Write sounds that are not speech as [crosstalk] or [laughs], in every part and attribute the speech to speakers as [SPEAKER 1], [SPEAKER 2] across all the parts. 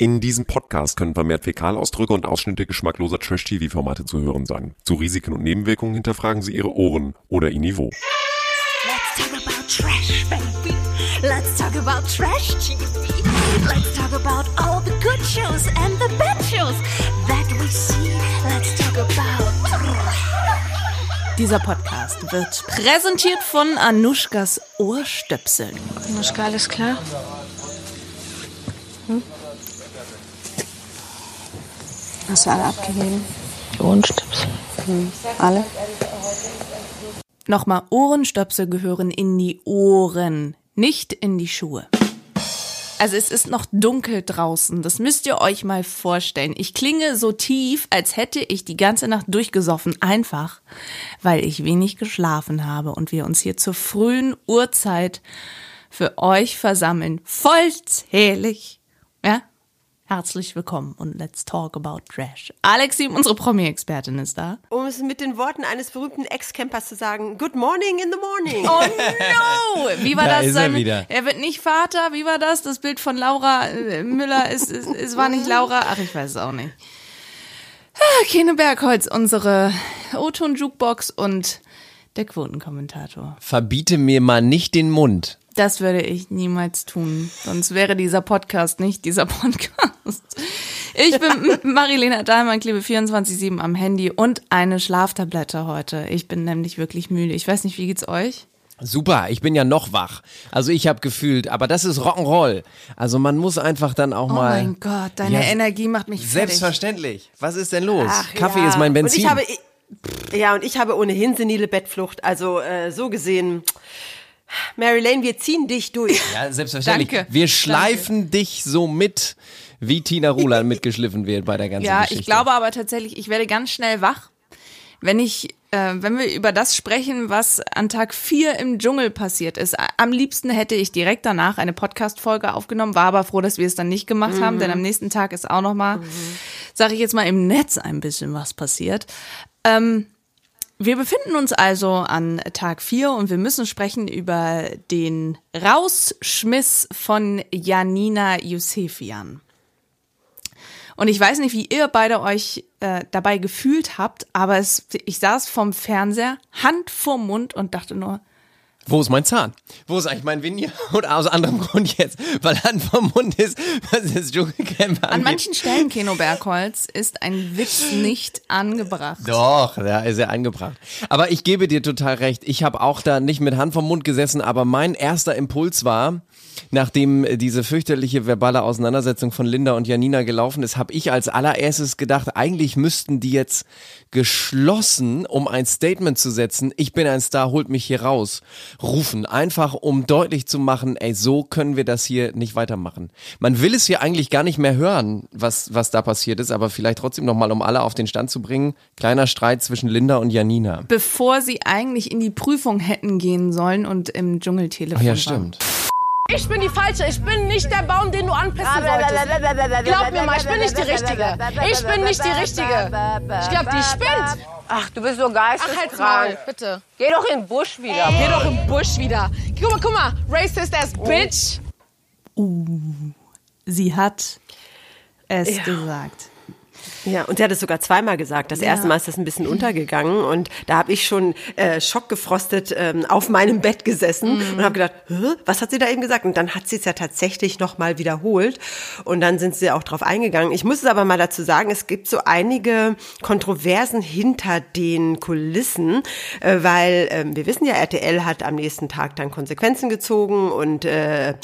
[SPEAKER 1] In diesem Podcast können vermehrt Fäkalausdrücke und Ausschnitte geschmackloser Trash-TV-Formate zu hören sein. Zu Risiken und Nebenwirkungen hinterfragen Sie Ihre Ohren oder Ihr Niveau.
[SPEAKER 2] Let's talk about trash, baby. Let's talk about trash TV. Let's talk about all the good shows and the bad shows that we see. Let's talk about.
[SPEAKER 3] Dieser Podcast wird präsentiert von Anushkas Ohrstöpseln.
[SPEAKER 4] Anushka, alles klar? Hm? Hast du alle abgegeben? Die Ohrenstöpsel. Hm. Alle?
[SPEAKER 3] Nochmal, Ohrenstöpsel gehören in die Ohren, nicht in die Schuhe. Also es ist noch dunkel draußen. Das müsst ihr euch mal vorstellen. Ich klinge so tief, als hätte ich die ganze Nacht durchgesoffen. Einfach, weil ich wenig geschlafen habe und wir uns hier zur frühen Uhrzeit für euch versammeln. Vollzählig. Ja? Herzlich willkommen und let's talk about trash. Alexi, unsere Promi-Expertin, ist da.
[SPEAKER 5] Um es mit den Worten eines berühmten Ex-Campers zu sagen, good morning in the morning.
[SPEAKER 3] Oh no! Wie war
[SPEAKER 6] Da
[SPEAKER 3] das?
[SPEAKER 6] ist er wieder.
[SPEAKER 3] er wird nicht Vater. Wie war das? Das Bild von Laura äh, Müller ist, ist, es war nicht Laura. Ach, ich weiß es auch nicht. Ah, Kene Bergholz, unsere O-Ton-Jukebox und der Quotenkommentator.
[SPEAKER 6] Verbiete mir mal nicht den Mund.
[SPEAKER 3] Das würde ich niemals tun. Sonst wäre dieser Podcast nicht dieser [laughs] Podcast. Ich bin [laughs] Marilena Dahlmann, klebe 24-7 am Handy und eine Schlaftablette heute. Ich bin nämlich wirklich müde. Ich weiß nicht, wie geht's euch?
[SPEAKER 6] Super, ich bin ja noch wach. Also ich habe gefühlt, aber das ist Rock'n'Roll. Also man muss einfach dann auch
[SPEAKER 3] Oh
[SPEAKER 6] mal.
[SPEAKER 3] mein Gott, deine
[SPEAKER 6] Ja,
[SPEAKER 3] Energie macht mich fertig.
[SPEAKER 6] Selbstverständlich. Was ist denn los?
[SPEAKER 5] Ach,
[SPEAKER 6] Kaffee
[SPEAKER 5] ja.
[SPEAKER 6] ist mein Benzin.
[SPEAKER 5] Und ich habe, ja, und ich habe ohnehin senile Bettflucht. Also äh, so gesehen, Mary Lane, wir ziehen dich durch. [laughs]
[SPEAKER 6] ja, selbstverständlich.
[SPEAKER 3] Danke.
[SPEAKER 6] Wir schleifen dich so mit, wie Tina Ruland [laughs] mitgeschliffen wird bei der ganzen
[SPEAKER 3] Ja,
[SPEAKER 6] Geschichte.
[SPEAKER 3] ich glaube aber tatsächlich, ich werde ganz schnell wach, wenn ich, äh, wenn wir über das sprechen, was an Tag vier im Dschungel passiert ist. Am liebsten hätte ich direkt danach eine Podcast-Folge aufgenommen, war aber froh, dass wir es dann nicht gemacht haben, denn am nächsten Tag ist auch noch mal, sage ich jetzt mal, im Netz ein bisschen was passiert. Ähm, wir befinden uns also an Tag vier und wir müssen sprechen über den Rausschmiss von Janina Yusefian. Und ich weiß nicht, wie ihr beide euch äh, dabei gefühlt habt, aber es, ich saß vom Fernseher, Hand vorm Mund und dachte nur,
[SPEAKER 6] Wo ist mein Zahn? Wo ist eigentlich mein Venier? Und [laughs] aus anderem Grund jetzt, weil Hand vom Mund ist, was das Dschungelcamp
[SPEAKER 3] an manchen Stellen, Keno Bergholz, ist ein Witz nicht angebracht.
[SPEAKER 6] Doch, da ist er angebracht. Aber ich gebe dir total recht. Ich habe auch da nicht mit Hand vom Mund gesessen, aber mein erster Impuls war, nachdem diese fürchterliche verbale Auseinandersetzung von Linda und Janina gelaufen ist, habe ich als allererstes gedacht, eigentlich müssten die jetzt geschlossen, um ein Statement zu setzen, ich bin ein Star, holt mich hier raus, rufen, einfach um deutlich zu machen, ey, so können wir das hier nicht weitermachen. Man will es hier eigentlich gar nicht mehr hören, was, was da passiert ist, aber vielleicht trotzdem nochmal, um alle auf den Stand zu bringen, kleiner Streit zwischen Linda und Janina.
[SPEAKER 3] Bevor sie eigentlich in die Prüfung hätten gehen sollen und im Dschungeltelefon
[SPEAKER 6] Ach ja,
[SPEAKER 3] waren.
[SPEAKER 7] Ich bin die Falsche. Ich bin nicht der Baum, den du anpissen solltest. Glaub mir mal, ich bin nicht die Richtige. Ich bin nicht die Richtige. Ich glaub, die spinnt.
[SPEAKER 8] Ach, du bist so
[SPEAKER 7] Ach, halt's
[SPEAKER 8] geisteskrank.
[SPEAKER 7] Maul, bitte.
[SPEAKER 8] Geh doch in den Busch wieder.
[SPEAKER 7] Geh doch im Busch wieder. Guck mal, guck mal. Racist as bitch.
[SPEAKER 3] Sie hat es gesagt.
[SPEAKER 5] Ja, und sie hat es sogar zweimal gesagt. Das erste Mal ist das ein bisschen untergegangen und da habe ich schon äh, schockgefrostet ähm, auf meinem Bett gesessen und habe gedacht, Hä? was hat sie da eben gesagt? Und dann hat sie es ja tatsächlich nochmal wiederholt und dann sind sie auch drauf eingegangen. Ich muss es aber mal dazu sagen, es gibt so einige Kontroversen hinter den Kulissen, äh, weil ähm, wir wissen ja, RTL hat am nächsten Tag dann Konsequenzen gezogen und äh,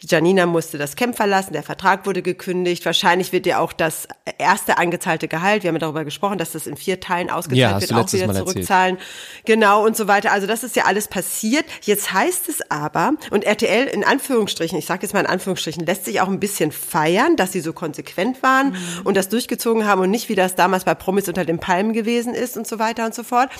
[SPEAKER 5] Janina musste das Camp verlassen, der Vertrag wurde gekündigt. Wahrscheinlich wird ja auch das erste angezahlte Gehalt, wir haben ja darüber gesprochen, dass das in vier Teilen
[SPEAKER 6] Ja,
[SPEAKER 5] ausgezahlt
[SPEAKER 6] hast
[SPEAKER 5] wird,
[SPEAKER 6] du
[SPEAKER 5] auch wieder
[SPEAKER 6] Mal erzählt.
[SPEAKER 5] zurückzahlen. Genau und so weiter. Also das ist ja alles passiert. Jetzt heißt es aber, und RTL in Anführungsstrichen, ich sage jetzt mal in Anführungsstrichen, lässt sich auch ein bisschen feiern, dass sie so konsequent waren
[SPEAKER 6] Mhm.
[SPEAKER 5] und das durchgezogen haben und nicht, wie das damals bei Promis unter den Palmen gewesen ist und so weiter und so fort.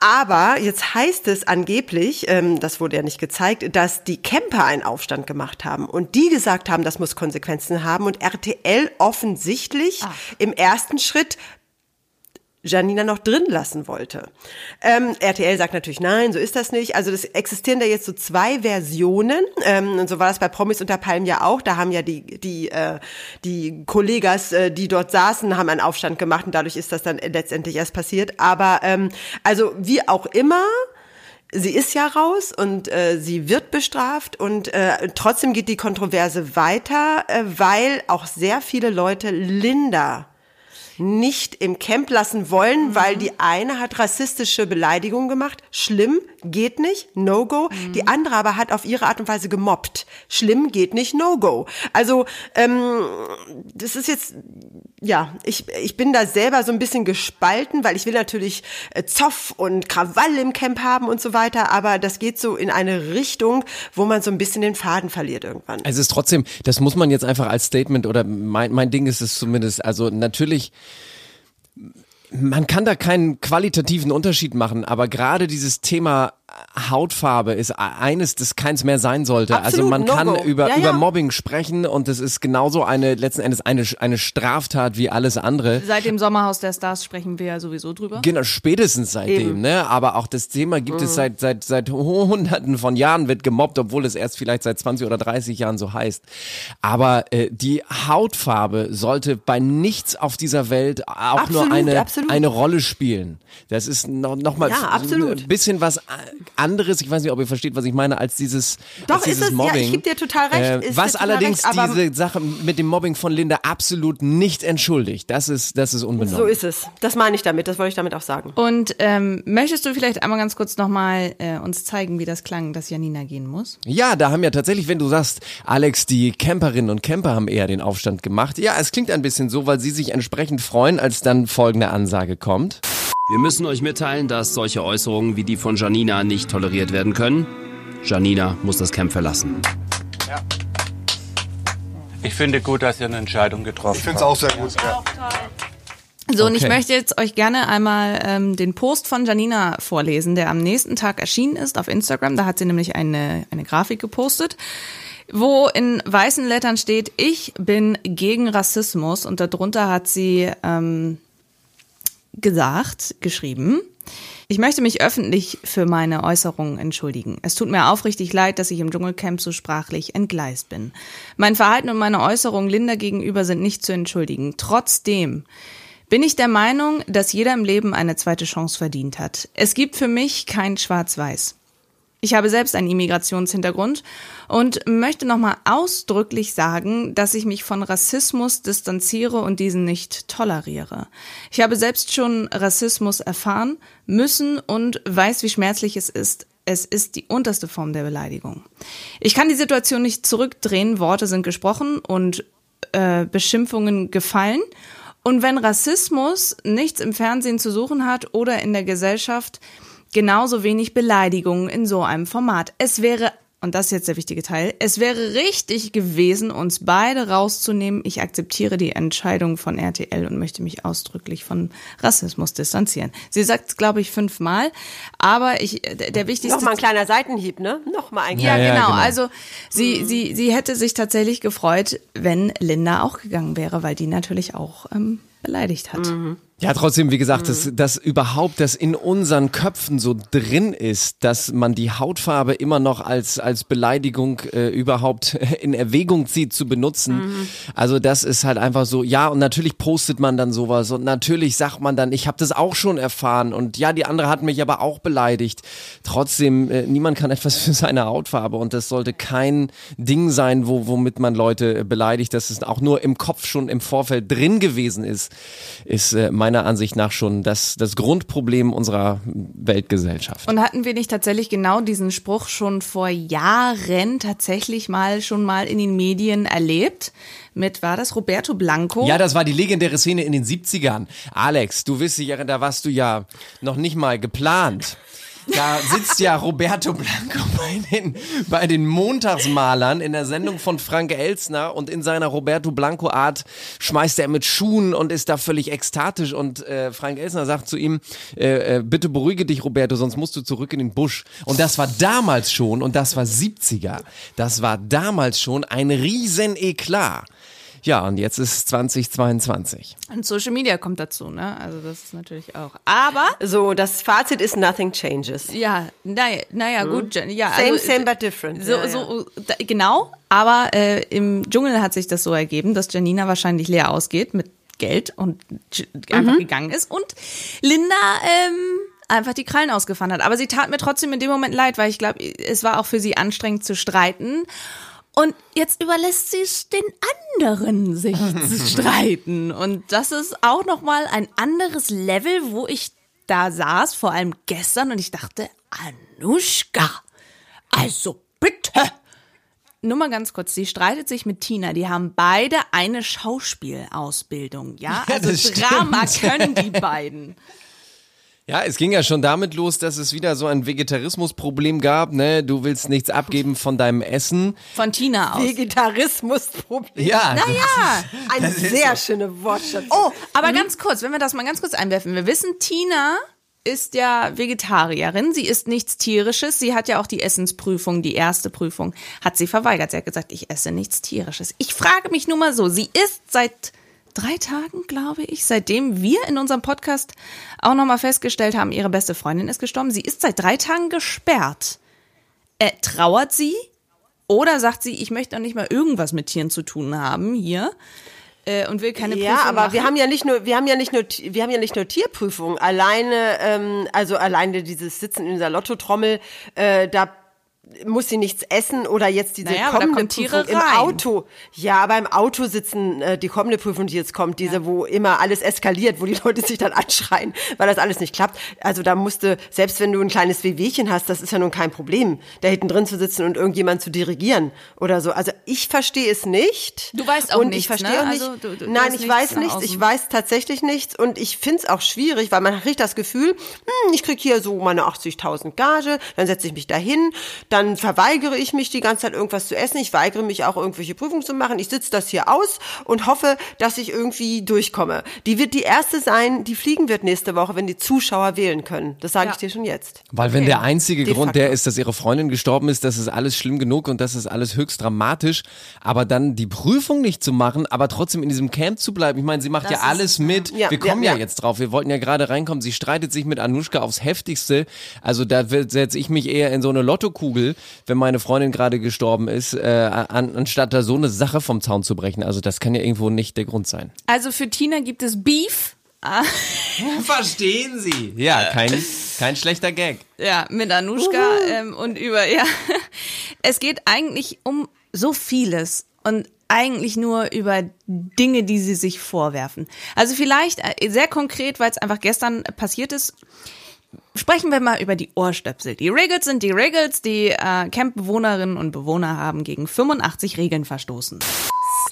[SPEAKER 5] Aber jetzt heißt es angeblich, ähm, das wurde ja nicht gezeigt, dass die Camper einen Aufstand gemacht haben und die gesagt haben, das muss Konsequenzen haben und RTL offensichtlich im ersten Schritt Janina noch drin lassen wollte. Ähm, RTL sagt natürlich nein, so ist das nicht. Also das existieren da jetzt so zwei Versionen ähm, und so war das bei Promis unter Palmen ja auch. Da haben ja die die äh, die Kollegas, äh, die dort saßen, haben einen Aufstand gemacht und dadurch ist das dann letztendlich erst passiert. Aber ähm, also wie auch immer. Sie ist ja raus und äh, sie wird bestraft und äh, trotzdem geht die Kontroverse weiter, äh, weil auch sehr viele Leute Linda nicht im Camp lassen wollen, weil die eine hat rassistische Beleidigungen gemacht. Schlimm, geht nicht, no go. Die andere aber hat auf ihre Art und Weise gemobbt. Schlimm, geht nicht, no go. Also ähm, das ist jetzt ja, ich, ich bin da selber so ein bisschen gespalten, weil ich will natürlich äh, Zoff und Krawall im Camp haben und so weiter, aber das geht so in eine Richtung, wo man so ein bisschen den Faden verliert irgendwann.
[SPEAKER 6] Also es ist trotzdem, das muss man jetzt einfach als Statement oder mein, mein Ding ist es zumindest, also natürlich, man kann da keinen qualitativen Unterschied machen, aber gerade dieses Thema Hautfarbe ist eines, das keins mehr sein sollte.
[SPEAKER 5] Absolut,
[SPEAKER 6] also man
[SPEAKER 5] no
[SPEAKER 6] kann
[SPEAKER 5] go.
[SPEAKER 6] über,
[SPEAKER 5] Ja,
[SPEAKER 6] über
[SPEAKER 5] ja.
[SPEAKER 6] Mobbing sprechen und es ist genauso eine, letzten Endes eine, eine Straftat wie alles andere.
[SPEAKER 3] Seit dem Sommerhaus der Stars sprechen wir ja sowieso drüber.
[SPEAKER 6] Genau, spätestens seitdem, ne? Aber auch das Thema gibt es seit, seit, seit [laughs] hunderten von Jahren wird gemobbt, obwohl es erst vielleicht seit 20 oder 30 Jahren so heißt. Aber äh, die Hautfarbe sollte bei nichts auf dieser Welt auch
[SPEAKER 5] Absolut,
[SPEAKER 6] nur eine,
[SPEAKER 5] absolut.
[SPEAKER 6] eine Rolle spielen. Das ist noch, noch mal
[SPEAKER 5] Ja,
[SPEAKER 6] ein bisschen was anderes. Ich weiß nicht, ob ihr versteht, was ich meine, als dieses,
[SPEAKER 5] Doch,
[SPEAKER 6] als
[SPEAKER 5] ist
[SPEAKER 6] dieses
[SPEAKER 5] es, ja,
[SPEAKER 6] Mobbing.
[SPEAKER 5] ich geb dir total recht,
[SPEAKER 6] Äh,
[SPEAKER 5] ist
[SPEAKER 6] was allerdings
[SPEAKER 5] recht,
[SPEAKER 6] diese Sache mit dem Mobbing von Linda absolut nicht entschuldigt. Das ist, das ist unbenommen.
[SPEAKER 5] So ist es. Das meine ich damit, das wollte ich damit auch sagen.
[SPEAKER 3] Und ähm, möchtest du vielleicht einmal ganz kurz nochmal äh, uns zeigen, wie das klang, dass Janina gehen muss?
[SPEAKER 6] Ja, da haben ja tatsächlich, wenn du sagst, Alex, die Camperinnen und Camper haben eher den Aufstand gemacht. Ja, es klingt ein bisschen so, weil sie sich entsprechend freuen, als dann folgende Ansage kommt.
[SPEAKER 9] Wir müssen euch mitteilen, dass solche Äußerungen wie die von Janina nicht toleriert werden können. Janina muss das Camp verlassen.
[SPEAKER 10] Ich finde gut, dass ihr eine Entscheidung getroffen
[SPEAKER 11] Ich finde
[SPEAKER 10] habt.
[SPEAKER 11] es auch sehr gut. Ja.
[SPEAKER 3] So, und ich möchte jetzt euch gerne einmal ähm, den Post von Janina vorlesen, der am nächsten Tag erschienen ist auf Instagram. Da hat sie nämlich eine, eine Grafik gepostet, wo in weißen Lettern steht, ich bin gegen Rassismus. Und darunter hat sie ähm, gesagt, geschrieben, ich möchte mich öffentlich für meine Äußerungen entschuldigen. Es tut mir aufrichtig leid, dass ich im Dschungelcamp so sprachlich entgleist bin. Mein Verhalten und meine Äußerungen Linda gegenüber sind nicht zu entschuldigen. Trotzdem bin ich der Meinung, dass jeder im Leben eine zweite Chance verdient hat. Es gibt für mich kein Schwarz-Weiß. Ich habe selbst einen Immigrationshintergrund und möchte nochmal ausdrücklich sagen, dass ich mich von Rassismus distanziere und diesen nicht toleriere. Ich habe selbst schon Rassismus erfahren müssen und weiß, wie schmerzlich es ist. Es ist die unterste Form der Beleidigung. Ich kann die Situation nicht zurückdrehen, Worte sind gesprochen und äh, Beschimpfungen gefallen. Und wenn Rassismus nichts im Fernsehen zu suchen hat oder in der Gesellschaft, genauso wenig Beleidigungen in so einem Format. Es wäre, und das ist jetzt der wichtige Teil, es wäre richtig gewesen, uns beide rauszunehmen. Ich akzeptiere die Entscheidung von RTL und möchte mich ausdrücklich von Rassismus distanzieren. Sie sagt es, glaube ich, fünfmal, aber ich, der, der wichtigste...
[SPEAKER 5] Nochmal ein kleiner Seitenhieb, ne? Nochmal ein
[SPEAKER 3] Ja,
[SPEAKER 6] Ja, ja,
[SPEAKER 3] genau.
[SPEAKER 6] genau.
[SPEAKER 3] Also sie, sie, sie hätte sich tatsächlich gefreut, wenn Linda auch gegangen wäre, weil die natürlich auch ähm, beleidigt hat.
[SPEAKER 6] Ja, trotzdem, wie gesagt, dass, dass überhaupt das in unseren Köpfen so drin ist, dass man die Hautfarbe immer noch als, als Beleidigung äh, überhaupt [laughs] in Erwägung zieht zu benutzen. Also das ist halt einfach so, ja, und natürlich postet man dann sowas und natürlich sagt man dann, ich habe das auch schon erfahren und ja, die andere hat mich aber auch beleidigt. Trotzdem, äh, niemand kann etwas [laughs] für seine Hautfarbe und das sollte kein Ding sein, wo, womit man Leute äh, beleidigt, dass es auch nur im Kopf schon im Vorfeld drin gewesen ist, ist äh, meiner Ansicht nach schon das, das Grundproblem unserer Weltgesellschaft.
[SPEAKER 3] Und hatten wir nicht tatsächlich genau diesen Spruch schon vor Jahren tatsächlich mal schon mal in den Medien erlebt? Mit, war das Roberto Blanco?
[SPEAKER 6] Ja, das war die legendäre Szene in den 70ern. Alex, du wirst dich erinnern, da warst du ja noch nicht mal geplant. Da sitzt ja Roberto Blanco [laughs] bei den, bei den Montagsmalern in der Sendung von Frank Elsner und in seiner Roberto Blanco Art schmeißt er mit Schuhen und ist da völlig ekstatisch und äh, Frank Elsner sagt zu ihm, äh, äh, bitte beruhige dich Roberto, sonst musst du zurück in den Busch. Und das war damals schon, und das war 70er, das war damals schon ein riesen Eklat. Ja, und jetzt ist 2022.
[SPEAKER 3] Und Social Media kommt dazu, ne? Also das ist natürlich auch. Aber
[SPEAKER 5] So, das Fazit ist nothing changes.
[SPEAKER 3] ja, naja, naja gut, Jen- ja.
[SPEAKER 5] Same,
[SPEAKER 3] also,
[SPEAKER 5] same, but different.
[SPEAKER 3] So,
[SPEAKER 5] Ja, ja.
[SPEAKER 3] so da, genau, aber äh, im Dschungel hat sich das so ergeben, dass Janina wahrscheinlich leer ausgeht mit Geld und einfach
[SPEAKER 5] Mhm.
[SPEAKER 3] gegangen ist und Linda ähm, einfach die Krallen ausgefahren hat. Aber sie tat mir trotzdem in dem Moment leid, weil ich glaube, es war auch für sie anstrengend zu streiten. Und jetzt überlässt sie es den anderen, sich [laughs] zu streiten. Und das ist auch nochmal ein anderes Level, wo ich da saß, vor allem gestern, und ich dachte, Anushka, also bitte. Nur mal ganz kurz, sie streitet sich mit Tina. Die haben beide eine Schauspielausbildung, ja?
[SPEAKER 6] Ja,
[SPEAKER 3] Also
[SPEAKER 6] das stimmt.
[SPEAKER 3] Drama können die beiden.
[SPEAKER 6] Ja, es ging ja schon damit los, dass es wieder so ein Vegetarismusproblem gab, ne? Du willst nichts abgeben von deinem Essen.
[SPEAKER 3] Von Tina aus.
[SPEAKER 5] Vegetarismusproblem.
[SPEAKER 6] Ja.
[SPEAKER 3] Naja.
[SPEAKER 5] Ein sehr schöner Wortschatz.
[SPEAKER 3] Oh, aber ganz kurz, wenn wir das mal ganz kurz einwerfen. Wir wissen, Tina ist ja Vegetarierin. Sie isst nichts Tierisches. Sie hat ja auch die Essensprüfung, die erste Prüfung, hat sie verweigert. Sie hat gesagt, ich esse nichts Tierisches. Ich frage mich nur mal so, sie isst seit drei Tagen, glaube ich, seitdem wir in unserem Podcast auch nochmal festgestellt haben, ihre beste Freundin ist gestorben. Sie ist seit drei Tagen gesperrt. Äh, trauert sie? Oder sagt sie, ich möchte auch nicht mal irgendwas mit Tieren zu tun haben hier äh, und will keine
[SPEAKER 5] Ja,
[SPEAKER 3] Prüfung
[SPEAKER 5] aber
[SPEAKER 3] machen?
[SPEAKER 5] wir haben ja nicht nur, wir haben ja nicht nur, wir haben ja nicht nur Tierprüfungen. Alleine, ähm, also alleine dieses Sitzen in dieser Lottotrommel, äh, da muss sie nichts essen oder jetzt diese
[SPEAKER 3] Naja, da
[SPEAKER 5] kommende Prüfung im
[SPEAKER 3] rein.
[SPEAKER 5] Auto. Ja, aber im Auto sitzen äh, die kommende Prüfung, die jetzt kommt, diese, wo immer alles eskaliert, wo die [laughs] Leute sich dann anschreien, weil das alles nicht klappt. Also da musste, selbst wenn du ein kleines Wehwehchen hast, das ist ja nun kein Problem, da hinten drin zu sitzen und irgendjemand zu dirigieren oder so. Also ich verstehe es nicht.
[SPEAKER 3] Du weißt auch
[SPEAKER 5] und
[SPEAKER 3] nichts,
[SPEAKER 5] ich verstehe
[SPEAKER 3] ne?
[SPEAKER 5] auch nicht.
[SPEAKER 3] Also du- du-
[SPEAKER 5] nein, ich weiß nichts. Ich weiß tatsächlich nichts und ich find's auch schwierig, weil man kriegt das Gefühl, hm, ich krieg hier so meine 80.000 Gage, dann setze ich mich dahin, dann verweigere ich mich die ganze Zeit irgendwas zu essen, ich weigere mich auch irgendwelche Prüfungen zu machen, ich sitze das hier aus und hoffe, dass ich irgendwie durchkomme. Die wird die erste sein, die fliegen wird nächste Woche, wenn die Zuschauer wählen können. Das sage
[SPEAKER 3] Ja.
[SPEAKER 5] ich dir schon jetzt.
[SPEAKER 6] Weil wenn der einzige
[SPEAKER 5] De
[SPEAKER 6] Grund
[SPEAKER 5] facto.
[SPEAKER 6] der ist, dass ihre Freundin gestorben ist, das ist alles schlimm genug und das ist alles höchst dramatisch. Aber dann die Prüfung nicht zu machen, aber trotzdem in diesem Camp zu bleiben. Ich meine, sie macht
[SPEAKER 3] Das
[SPEAKER 6] ja
[SPEAKER 3] ist-
[SPEAKER 6] alles mit.
[SPEAKER 5] Ja,
[SPEAKER 6] Wir kommen ja,
[SPEAKER 5] ja, ja.
[SPEAKER 6] jetzt drauf. Wir wollten ja gerade reinkommen. Sie streitet sich mit Anushka aufs Heftigste. Also da setze ich mich eher in so eine Lottokugel, wenn meine Freundin gerade gestorben ist, äh, an, anstatt da so eine Sache vom Zaun zu brechen. Also das kann ja irgendwo nicht der Grund sein.
[SPEAKER 3] Also für Tina gibt es Beef. [laughs]
[SPEAKER 6] Verstehen Sie? Ja, kein, kein schlechter Gag.
[SPEAKER 3] ja, mit Anushka ähm, und über, ja. Es geht eigentlich um so vieles und eigentlich nur über Dinge, die sie sich vorwerfen. Also vielleicht äh, sehr konkret, weil es einfach gestern passiert ist. Sprechen wir mal über die Ohrstöpsel. Die Riggles sind die Riggles. Die äh, Campbewohnerinnen und Bewohner haben gegen 85 Regeln verstoßen.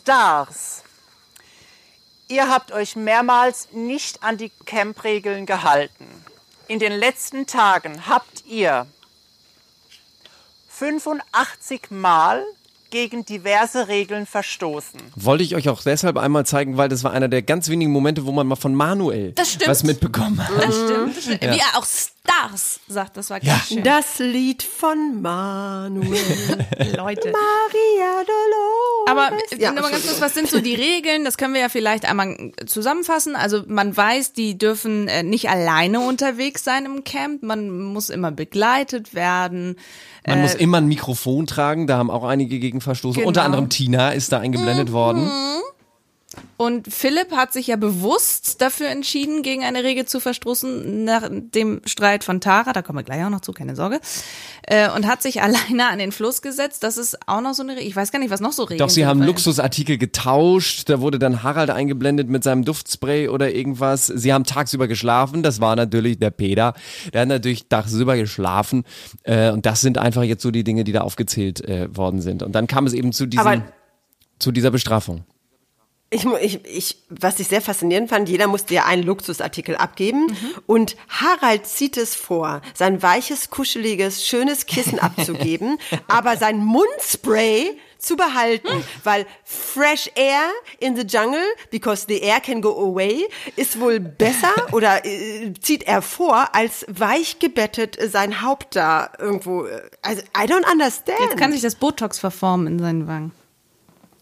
[SPEAKER 11] Stars. Ihr habt euch mehrmals nicht an die Campregeln gehalten. In den letzten Tagen habt ihr 85 Mal gegen diverse Regeln verstoßen.
[SPEAKER 6] Wollte ich euch auch deshalb einmal zeigen, weil das war einer der ganz wenigen Momente, wo man mal von Manuel
[SPEAKER 3] Das stimmt.
[SPEAKER 6] was mitbekommen hat.
[SPEAKER 3] Das stimmt. Das stimmt. Wie er auch Stars sagt, das war ganz schön.
[SPEAKER 5] Das Lied von Manuel. [laughs]
[SPEAKER 3] Leute.
[SPEAKER 5] Maria Dolores.
[SPEAKER 3] Aber äh,
[SPEAKER 5] Ja,
[SPEAKER 3] nur mal ganz kurz, was sind so die Regeln? Das können wir ja vielleicht einmal zusammenfassen. Also man weiß, die dürfen äh, nicht alleine unterwegs sein im Camp. Man muss immer begleitet werden.
[SPEAKER 6] Man muss immer ein Mikrofon tragen, da haben auch einige gegen verstoßen.
[SPEAKER 3] Genau.
[SPEAKER 6] Unter anderem Tina ist da eingeblendet worden.
[SPEAKER 3] Und Philipp hat sich ja bewusst dafür entschieden, gegen eine Regel zu verstoßen, nach dem Streit von Tara, da kommen wir gleich auch noch zu, keine Sorge, äh, und hat sich [laughs] alleine an den Fluss gesetzt. Das ist auch noch so eine Regel. Ich weiß gar nicht, was noch so Regeln
[SPEAKER 6] Doch sie haben Luxusartikel getauscht, da wurde dann Harald eingeblendet mit seinem Duftspray oder irgendwas. Sie haben tagsüber geschlafen, das war natürlich der Peter, der hat natürlich tagsüber geschlafen äh, und das sind einfach jetzt so die Dinge, die da aufgezählt äh, worden sind. Und dann kam es eben zu diesem,
[SPEAKER 5] Aber-
[SPEAKER 6] zu dieser Bestrafung.
[SPEAKER 5] Ich, ich, ich, was ich sehr faszinierend fand, jeder musste ja einen Luxusartikel abgeben und Harald zieht es vor, sein weiches, kuscheliges, schönes Kissen [laughs] abzugeben, aber sein Mundspray zu behalten, weil fresh air in the jungle, because the air can go away, ist wohl besser [laughs] oder äh, zieht er vor, als weich gebettet sein Haupt da irgendwo. äh, Also I don't understand.
[SPEAKER 3] Jetzt kann sich das Botox verformen in seinen Wangen.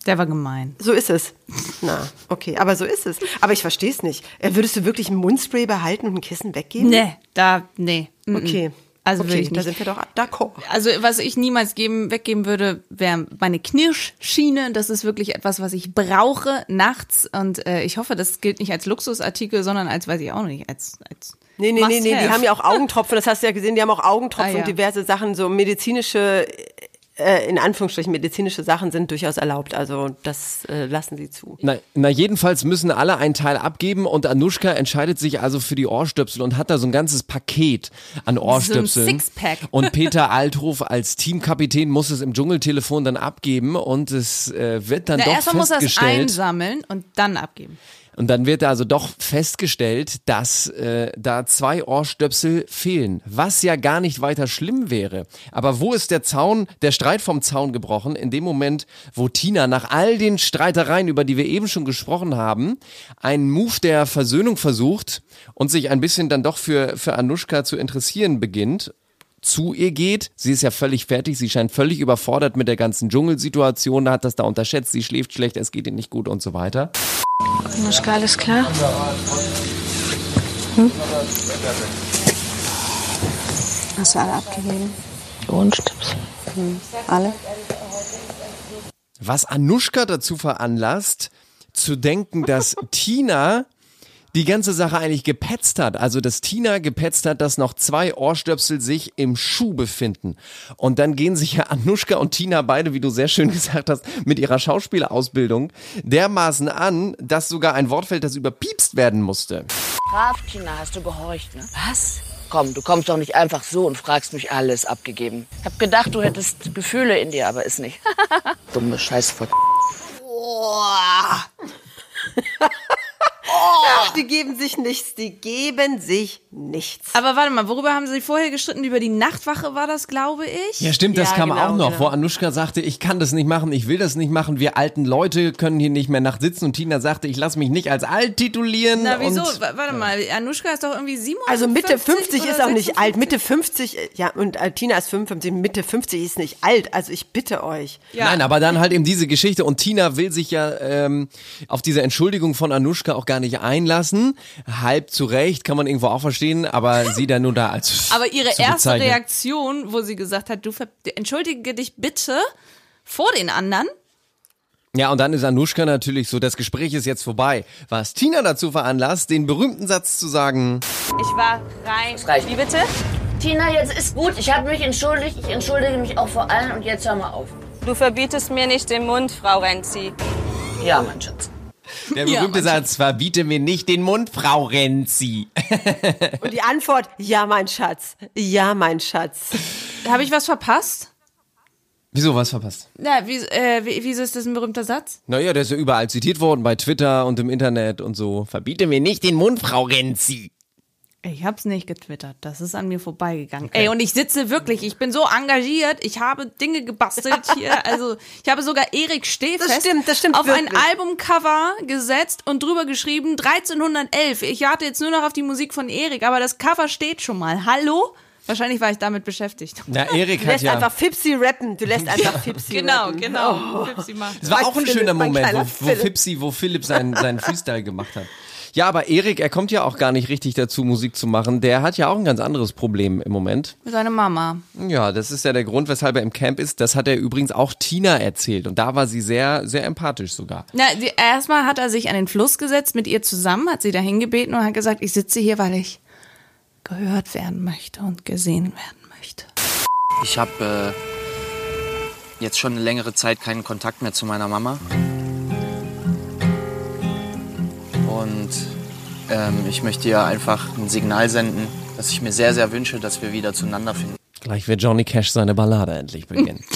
[SPEAKER 3] Der war gemein.
[SPEAKER 5] So ist es. Na, okay, aber so ist es. Aber ich verstehe es nicht. Äh, Würdest du wirklich ein Mundspray behalten und ein Kissen weggeben?
[SPEAKER 3] Nee, da, nee. mm, mm.
[SPEAKER 5] Okay.
[SPEAKER 3] Also
[SPEAKER 5] okay, da sind wir doch d'accord.
[SPEAKER 3] Also was ich niemals geben, weggeben würde, wäre meine Knirschschiene. Das ist wirklich etwas, was ich brauche nachts. Und äh, ich hoffe, das gilt nicht als Luxusartikel, sondern als, weiß ich auch nicht, als, als
[SPEAKER 5] Nee, nee, nee, nee, die haben ja auch Augentropfen, das hast du ja gesehen, die haben auch Augentropfen
[SPEAKER 3] Ah, ja.
[SPEAKER 5] und diverse Sachen, so medizinische, äh, in Anführungsstrichen medizinische Sachen sind durchaus erlaubt. Also das äh, lassen sie zu.
[SPEAKER 6] Na, na, jedenfalls müssen alle einen Teil abgeben und Anushka entscheidet sich also für die Ohrstöpsel und hat da so ein ganzes Paket an Ohrstöpseln.
[SPEAKER 3] Sixpack. [laughs]
[SPEAKER 6] Und Peter Althoff als Teamkapitän muss es im Dschungeltelefon dann abgeben und es äh, wird dann
[SPEAKER 3] Na,
[SPEAKER 6] doch
[SPEAKER 3] erstmal muss er es
[SPEAKER 6] festgestellt.
[SPEAKER 3] einsammeln und dann abgeben.
[SPEAKER 6] Und dann wird also doch festgestellt, dass äh, da zwei Ohrstöpsel fehlen, was ja gar nicht weiter schlimm wäre. Aber wo ist der Zaun, der Streit vom Zaun gebrochen? In dem Moment, wo Tina nach all den Streitereien, über die wir eben schon gesprochen haben, einen Move der Versöhnung versucht und sich ein bisschen dann doch für, für Anushka zu interessieren beginnt zu ihr geht. Sie ist ja völlig fertig, sie scheint völlig überfordert mit der ganzen Dschungelsituation, hat das da unterschätzt, sie schläft schlecht, es geht ihr nicht gut und so weiter.
[SPEAKER 4] Anuschka, alles klar? Hm? Hast du alle abgegeben? Ohrenstöpsel? Hm. Alle?
[SPEAKER 6] was Anushka dazu veranlasst, zu denken, dass [laughs] Tina die ganze Sache eigentlich gepetzt hat. Also, dass Tina gepetzt hat, dass noch zwei Ohrstöpsel sich im Schuh befinden. Und dann gehen sich ja Anushka und Tina beide, wie du sehr schön [laughs] gesagt hast, mit ihrer Schauspielausbildung dermaßen an, dass sogar ein Wort fällt, das überpiepst werden musste.
[SPEAKER 8] Brav, Tina, hast du gehorcht, ne? Was? Komm, du kommst doch nicht einfach so und fragst mich alles abgegeben. Ich hab gedacht, du hättest Gefühle in dir, aber ist nicht. [laughs] Dumme Scheiße.
[SPEAKER 5] Ach, die geben sich nichts, die geben sich nichts.
[SPEAKER 3] Aber warte mal, worüber haben sie vorher gestritten? Über die Nachtwache war das, glaube ich.
[SPEAKER 6] Ja, stimmt, das
[SPEAKER 5] Ja,
[SPEAKER 6] kam
[SPEAKER 5] genau,
[SPEAKER 6] auch noch,
[SPEAKER 5] genau.
[SPEAKER 6] wo Anushka sagte, ich kann das nicht machen, ich will das nicht machen, wir alten Leute können hier nicht mehr nachts sitzen und Tina sagte, ich lasse mich nicht als alt titulieren.
[SPEAKER 3] Na, wieso?
[SPEAKER 6] Und,
[SPEAKER 3] Wa- Warte mal, Anushka ist doch irgendwie 57
[SPEAKER 5] Also Mitte 50 ist auch nicht
[SPEAKER 3] 56.
[SPEAKER 5] alt. Mitte 50, äh, ja, und äh, Tina ist 55, Mitte 50 ist nicht alt. Also ich bitte euch.
[SPEAKER 3] Ja.
[SPEAKER 6] Nein, aber dann halt eben diese Geschichte und Tina will sich ja ähm, auf diese Entschuldigung von Anushka auch gar nicht einlassen. Halb zu Recht, kann man irgendwo auch verstehen, aber sie dann nur da als
[SPEAKER 3] Aber ihre
[SPEAKER 6] zu
[SPEAKER 3] erste
[SPEAKER 6] bezeichnen.
[SPEAKER 3] Reaktion, wo sie gesagt hat, du ver- entschuldige dich bitte vor den anderen.
[SPEAKER 6] Ja, und dann ist Anushka natürlich so, das Gespräch ist jetzt vorbei. Was Tina dazu veranlasst, den berühmten Satz zu sagen,
[SPEAKER 7] Ich war rein.
[SPEAKER 8] reicht.
[SPEAKER 7] Wie bitte?
[SPEAKER 8] Tina, jetzt ist gut. Ich habe mich entschuldigt. Ich entschuldige mich auch vor allen und jetzt hör mal auf.
[SPEAKER 7] Du verbietest mir nicht den Mund, Frau Renzi.
[SPEAKER 8] Ja, mein Schatz.
[SPEAKER 6] Der berühmte Satz, verbiete mir nicht den Mund, Frau Renzi. [laughs]
[SPEAKER 5] Und die Antwort, ja, mein Schatz. Ja, mein Schatz.
[SPEAKER 3] Habe ich was verpasst?
[SPEAKER 6] Wieso, was verpasst?
[SPEAKER 3] Na, wie, äh, wie, wieso ist das ein berühmter Satz?
[SPEAKER 6] Naja, der ist ja überall zitiert worden, bei Twitter und im Internet und so. Verbiete mir nicht den Mund, Frau Renzi.
[SPEAKER 3] Ich hab's nicht getwittert. Das ist an mir vorbeigegangen. Ey, und ich sitze wirklich, ich bin so engagiert, ich habe Dinge gebastelt hier. [laughs] Also, ich habe sogar Erik Stehfest
[SPEAKER 5] Das stimmt, das stimmt
[SPEAKER 3] auf ein
[SPEAKER 5] wirklich.
[SPEAKER 3] Albumcover gesetzt und drüber geschrieben 1311. Ich warte jetzt nur noch auf die Musik von Erik, aber das Cover steht schon mal. Hallo? Wahrscheinlich war ich damit beschäftigt.
[SPEAKER 6] Na, [laughs] Erik
[SPEAKER 5] Du
[SPEAKER 6] hat
[SPEAKER 5] lässt
[SPEAKER 6] ja...
[SPEAKER 5] einfach Fipsi rappen. Du lässt [laughs] einfach Fipsi
[SPEAKER 3] Genau,
[SPEAKER 5] rappen.
[SPEAKER 3] genau. Fipsi macht.
[SPEAKER 6] Es war auch ein schöner Moment, wo, wo. Fipsi, wo Philipp seinen, seinen Freestyle gemacht hat. Ja, aber Erik, er kommt ja auch gar nicht richtig dazu, Musik zu machen. Der hat ja auch ein ganz anderes Problem im Moment.
[SPEAKER 3] Seine Mama.
[SPEAKER 6] Ja, das ist ja der Grund, weshalb er im Camp ist. Das hat er übrigens auch Tina erzählt. Und da war sie sehr, sehr empathisch sogar.
[SPEAKER 3] Na, die, erstmal hat er sich an den Fluss gesetzt mit ihr zusammen, hat sie dahin gebeten und hat gesagt, ich sitze hier, weil ich gehört werden möchte und gesehen werden möchte.
[SPEAKER 12] Ich habe äh, jetzt schon eine längere Zeit keinen Kontakt mehr zu meiner Mama. Und ähm, ich möchte ihr einfach ein Signal senden, dass ich mir sehr, sehr wünsche, dass wir wieder zueinander finden.
[SPEAKER 6] Gleich wird Johnny Cash seine Ballade endlich beginnen. [laughs]